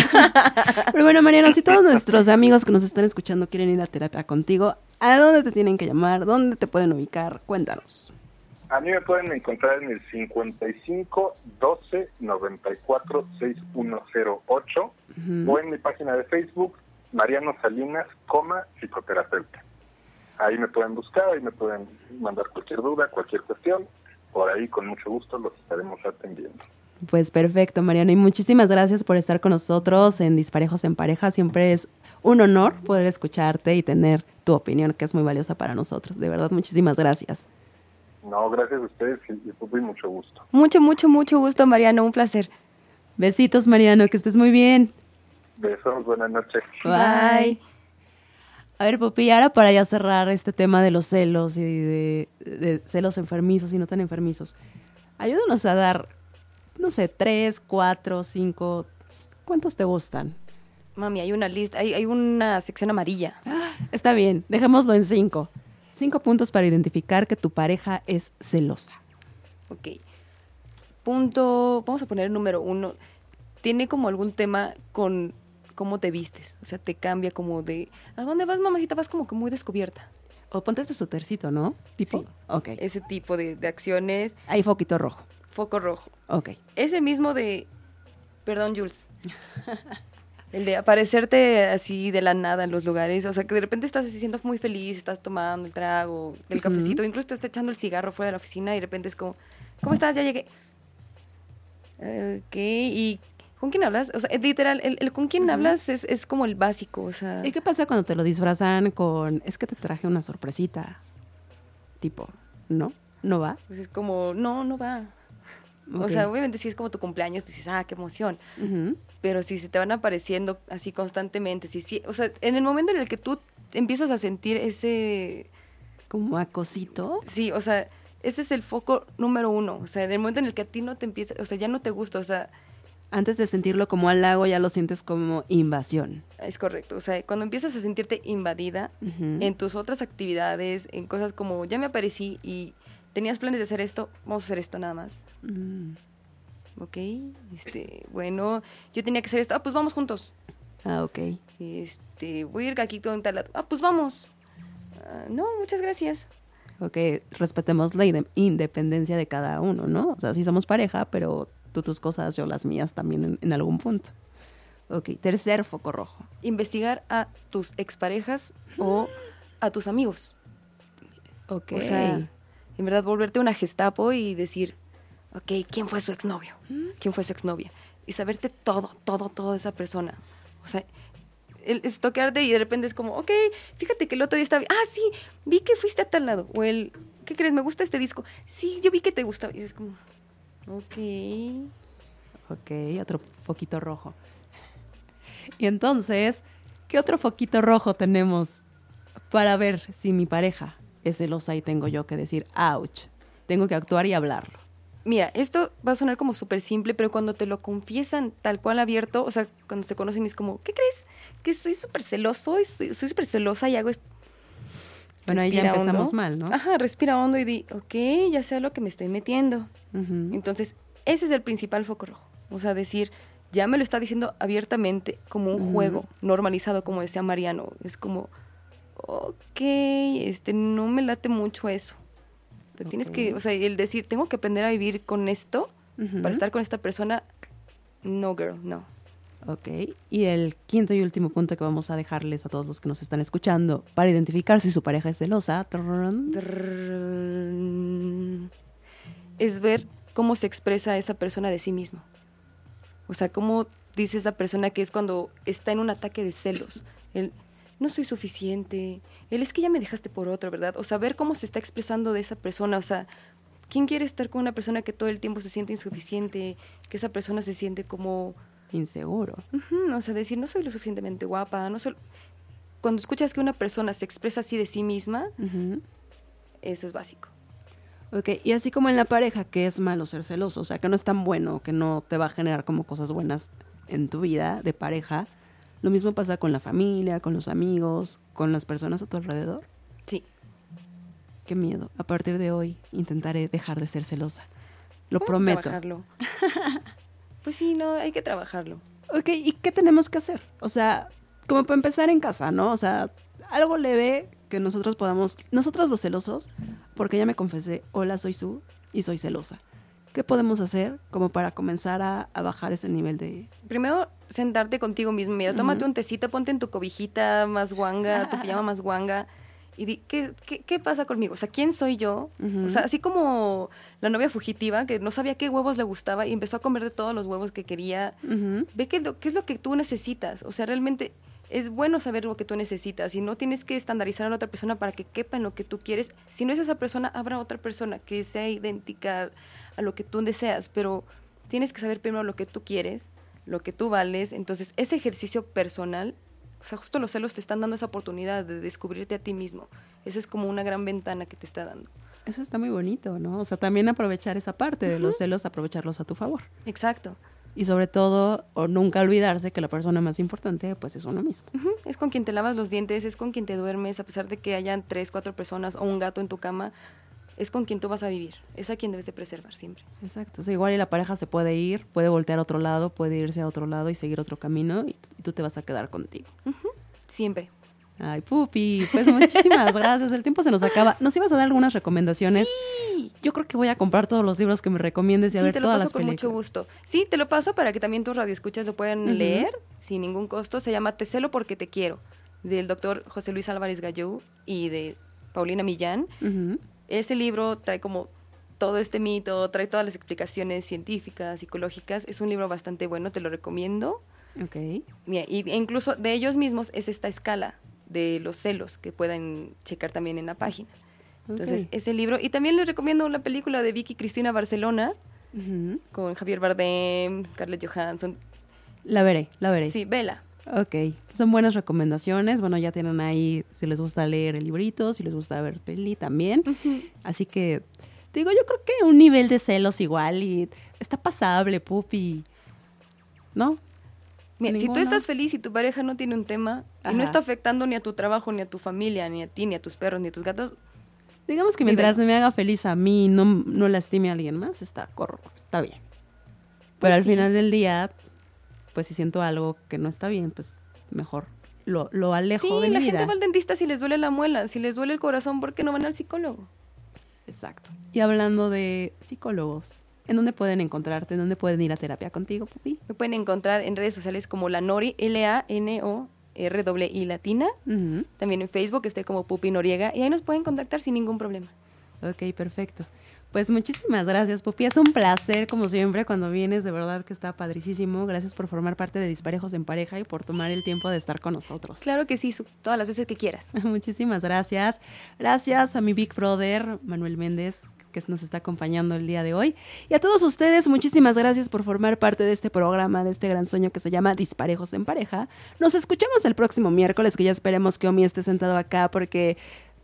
Pero bueno, Mariano, si todos nuestros amigos que nos están escuchando quieren ir a terapia contigo, ¿a dónde te tienen que llamar? ¿Dónde te pueden ubicar? Cuéntanos. A mí me pueden encontrar en el 55 12 94 6108 uh -huh. o en mi página de Facebook, Mariano Salinas, coma, psicoterapeuta. Ahí me pueden buscar, ahí me pueden mandar cualquier duda, cualquier cuestión. Por ahí, con mucho gusto, los estaremos atendiendo. Pues perfecto, Mariano. Y muchísimas gracias por estar con nosotros en Disparejos en Pareja. Siempre es un honor poder escucharte y tener tu opinión, que es muy valiosa para nosotros. De verdad, muchísimas gracias. No, gracias a ustedes y mucho gusto. Mucho, mucho, mucho gusto, Mariano. Un placer. Besitos, Mariano. Que estés muy bien. Besos. Buenas noches. Bye. A ver, Popi, ahora para ya cerrar este tema de los celos y de, celos enfermizos y no tan enfermizos, ayúdanos a dar, no sé, tres, cuatro, cinco, ¿cuántos te gustan? Mami, hay una lista, hay, hay una sección amarilla. Está bien, dejémoslo en cinco. Cinco puntos para identificar que tu pareja es celosa. Ok. Punto, vamos a poner el número uno. Tiene como algún tema con cómo te vistes. O sea, te cambia como de, ¿a dónde vas, mamacita? Vas como que muy descubierta. O ponte este sutercito, ¿no? ¿Tipo? Sí. Ok. Ese tipo de, de acciones. Hay foquito rojo. Foco rojo. Ok. Ese mismo de, perdón, Jules. El de aparecerte así de la nada en los lugares, o sea, que de repente estás así siendo muy feliz, estás tomando el trago, el cafecito, incluso te estás echando el cigarro fuera de la oficina y de repente es como, ¿cómo estás? Ya llegué. Ok, y ¿Con quién hablas? O sea, eh, literal, el, con quién hablas es, es, como el básico, o sea... ¿Y qué pasa cuando te lo disfrazan con, es que te traje una sorpresita? Tipo, ¿no? ¿No va? Pues es como, no, no va. O sea, obviamente si es como tu cumpleaños, dices, ah, qué emoción. Pero si se te van apareciendo así constantemente, si, si, o sea, en el momento en el que tú empiezas a sentir ese... Como acosito. Sí, o sea, ese es el foco número uno. O sea, en el momento en el que a ti no te empieza, o sea, ya no te gusta, o sea... Antes de sentirlo como halago, ya lo sientes como invasión. Es correcto. O sea, cuando empiezas a sentirte invadida en tus otras actividades, en cosas como ya me aparecí y tenías planes de hacer esto, vamos a hacer esto nada más. Mm. Ok, este, bueno, yo tenía que hacer esto, ah, pues vamos juntos. Ah, ok. Este, voy a ir aquí todo en tal. Ah, pues vamos. Ah, no, muchas gracias. Ok, respetemos la independencia de cada uno, ¿no? O sea, sí somos pareja, pero tú tus cosas, yo las mías también en, en algún punto. Ok, tercer foco rojo. Investigar a tus exparejas o a tus amigos. Ok. O sea, en verdad volverte una gestapo y decir, ok, ¿quién fue su exnovio? Mm. ¿Quién fue su exnovia? Y saberte todo, todo, todo de esa persona. O sea, el estoquearte y de repente es como, ok, fíjate que el otro día estaba, ah, sí, vi que fuiste a tal lado. O el, ¿qué crees? Me gusta este disco. Sí, yo vi que te gustaba. Y es como, ok. Ok, otro foquito rojo. Y entonces, ¿qué otro foquito rojo tenemos para ver si mi pareja ese los ahí tengo yo que decir, ouch, tengo que actuar y hablarlo. Mira, esto va a sonar como súper simple, pero cuando te lo confiesan tal cual abierto, o sea, cuando se conocen es como, ¿qué crees? Que soy súper celoso, y soy súper celosa y hago esto. Bueno, ahí ya empezamos hondo. mal, ¿no? Ajá, respira hondo y di, ok, ya sé a lo que me estoy metiendo. Entonces, ese es el principal foco rojo. O sea, decir, ya me lo está diciendo abiertamente como un juego normalizado, como decía Mariano. Es como, ok, este, no me late mucho eso. Tienes que, o sea, el decir, tengo que aprender a vivir con esto para estar con esta persona, no, girl, no. Ok, y el quinto y último punto que vamos a dejarles a todos los que nos están escuchando para identificar si su pareja es celosa es ver cómo se expresa esa persona de sí mismo. O sea, cómo dice esa persona que es cuando está en un ataque de celos no soy suficiente, el es que ya me dejaste por otro, ¿verdad? O sea, ver cómo se está expresando de esa persona, o sea, ¿quién quiere estar con una persona que todo el tiempo se siente insuficiente, que esa persona se siente como... Inseguro. O sea, decir, no soy lo suficientemente guapa, no soy... Cuando escuchas que una persona se expresa así de sí misma, eso es básico. Ok, y así como en la pareja, que es malo ser celoso, o sea, que no es tan bueno, que no te va a generar como cosas buenas en tu vida de pareja, lo mismo pasa con la familia, con los amigos, con las personas a tu alrededor. Sí. Qué miedo. A partir de hoy intentaré dejar de ser celosa. Lo Vamos a prometo. trabajarlo. pues sí, no, hay que trabajarlo. Ok, ¿y qué tenemos que hacer? O sea, como para empezar en casa, ¿no? O sea, algo leve que nosotros podamos, nosotros los celosos, porque ya me confesé, hola, soy Su y soy celosa. ¿Qué podemos hacer como para comenzar a, a bajar ese nivel de... Primero, sentarte contigo mismo. Mira, tómate un tecito, ponte en tu cobijita más guanga, tu pijama más guanga. Y di, ¿qué, qué, qué pasa conmigo? O sea, ¿quién soy yo? O sea, así como la novia fugitiva, que no sabía qué huevos le gustaba y empezó a comer de todos los huevos que quería. Ujú. Ve qué es lo, qué es lo que tú necesitas. O sea, realmente es bueno saber lo que tú necesitas y no tienes que estandarizar a la otra persona para que quepa en lo que tú quieres. Si no es esa persona, habrá otra persona que sea idéntica a lo que tú deseas, pero tienes que saber primero lo que tú quieres, lo que tú vales. Entonces, ese ejercicio personal, o sea, justo los celos te están dando esa oportunidad de descubrirte a ti mismo. Esa es como una gran ventana que te está dando. Eso está muy bonito, ¿no? O sea, también aprovechar esa parte de los celos, aprovecharlos a tu favor. Exacto. Y sobre todo, o nunca olvidarse que la persona más importante, pues, es uno mismo. Es con quien te lavas los dientes, es con quien te duermes, a pesar de que hayan tres, cuatro personas o un gato en tu cama, es con quien tú vas a vivir, es a quien debes de preservar siempre. Exacto. O sea, igual y la pareja se puede ir, puede voltear a otro lado, puede irse a otro lado y seguir otro camino y, y tú te vas a quedar contigo. Siempre. Ay, Pupi, pues muchísimas gracias. El tiempo se nos acaba. ¿Nos ibas a dar algunas recomendaciones? Yo creo que voy a comprar todos los libros que me recomiendes y a sí, ver te lo todas paso las con películas. mucho gusto. Sí, te lo paso para que también tus radioescuchas lo puedan leer sin ningún costo. Se llama Te celo porque te quiero, del doctor José Luis Álvarez Gallú y de Paulina Millán. Ujú. Ese libro trae como todo este mito, trae todas las explicaciones científicas, psicológicas. Es un libro bastante bueno, te lo recomiendo. Ok. Mira, y, e incluso de ellos mismos es esta escala de los celos que pueden checar también en la página. Entonces, Ok. ese libro. Y también les recomiendo la película de Vicky Cristina Barcelona con Javier Bardem, Scarlett Johansson. La veré, la veré. Sí, vela. Ok, son buenas recomendaciones. Bueno, ya tienen ahí si les gusta leer el librito, si les gusta ver peli también. Así que, digo, yo creo que un nivel de celos igual y está pasable, pupi. ¿No? Mira, si tú estás feliz y tu pareja no tiene un tema y no está afectando ni a tu trabajo, ni a tu familia, ni a ti, ni a tus perros, ni a tus gatos, Digamos que mientras me haga feliz a mí y no, no lastime a alguien más, está, corro, está bien. Pero Pues al sí. final del día, pues si siento algo que no está bien, pues mejor lo, lo alejo sí, de la mi gente vida. va al dentista si les duele la muela, si les duele el corazón, ¿por qué no van al psicólogo? Exacto. Y hablando de psicólogos, ¿en dónde pueden encontrarte? ¿En dónde pueden ir a terapia contigo, Pupi? Me pueden encontrar en redes sociales como la Nori, L-A-N-O-R-I Latina. Ujú. También en Facebook estoy como Pupi Noriega y ahí nos pueden contactar sin ningún problema. Ok, perfecto. Pues muchísimas gracias, Pupi. Es un placer, como siempre, cuando vienes. De verdad que está padricísimo. Gracias por formar parte de Disparejos en Pareja y por tomar el tiempo de estar con nosotros. Claro que sí, todas las veces que quieras. Muchísimas gracias. Gracias a mi Big Brother, Manuel Méndez, que nos está acompañando el día de hoy. Y a todos ustedes, muchísimas gracias por formar parte de este programa, de este gran sueño que se llama Disparejos en Pareja. Nos escuchamos el próximo miércoles, que ya esperemos que Omi esté sentado acá porque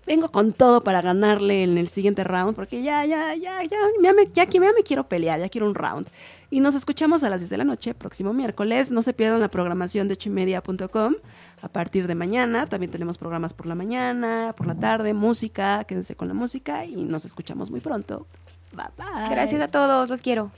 vengo con todo para ganarle en el siguiente round, porque ya, ya, ya, ya, ya me, ya, me quiero pelear, ya quiero un round. Y nos escuchamos a las 10 de la noche, próximo miércoles. No se pierdan la programación de ochimedia.com a partir de mañana. También tenemos programas por la mañana, por la tarde, música. Quédense con la música y nos escuchamos muy pronto. Bye bye. Gracias a todos, los quiero.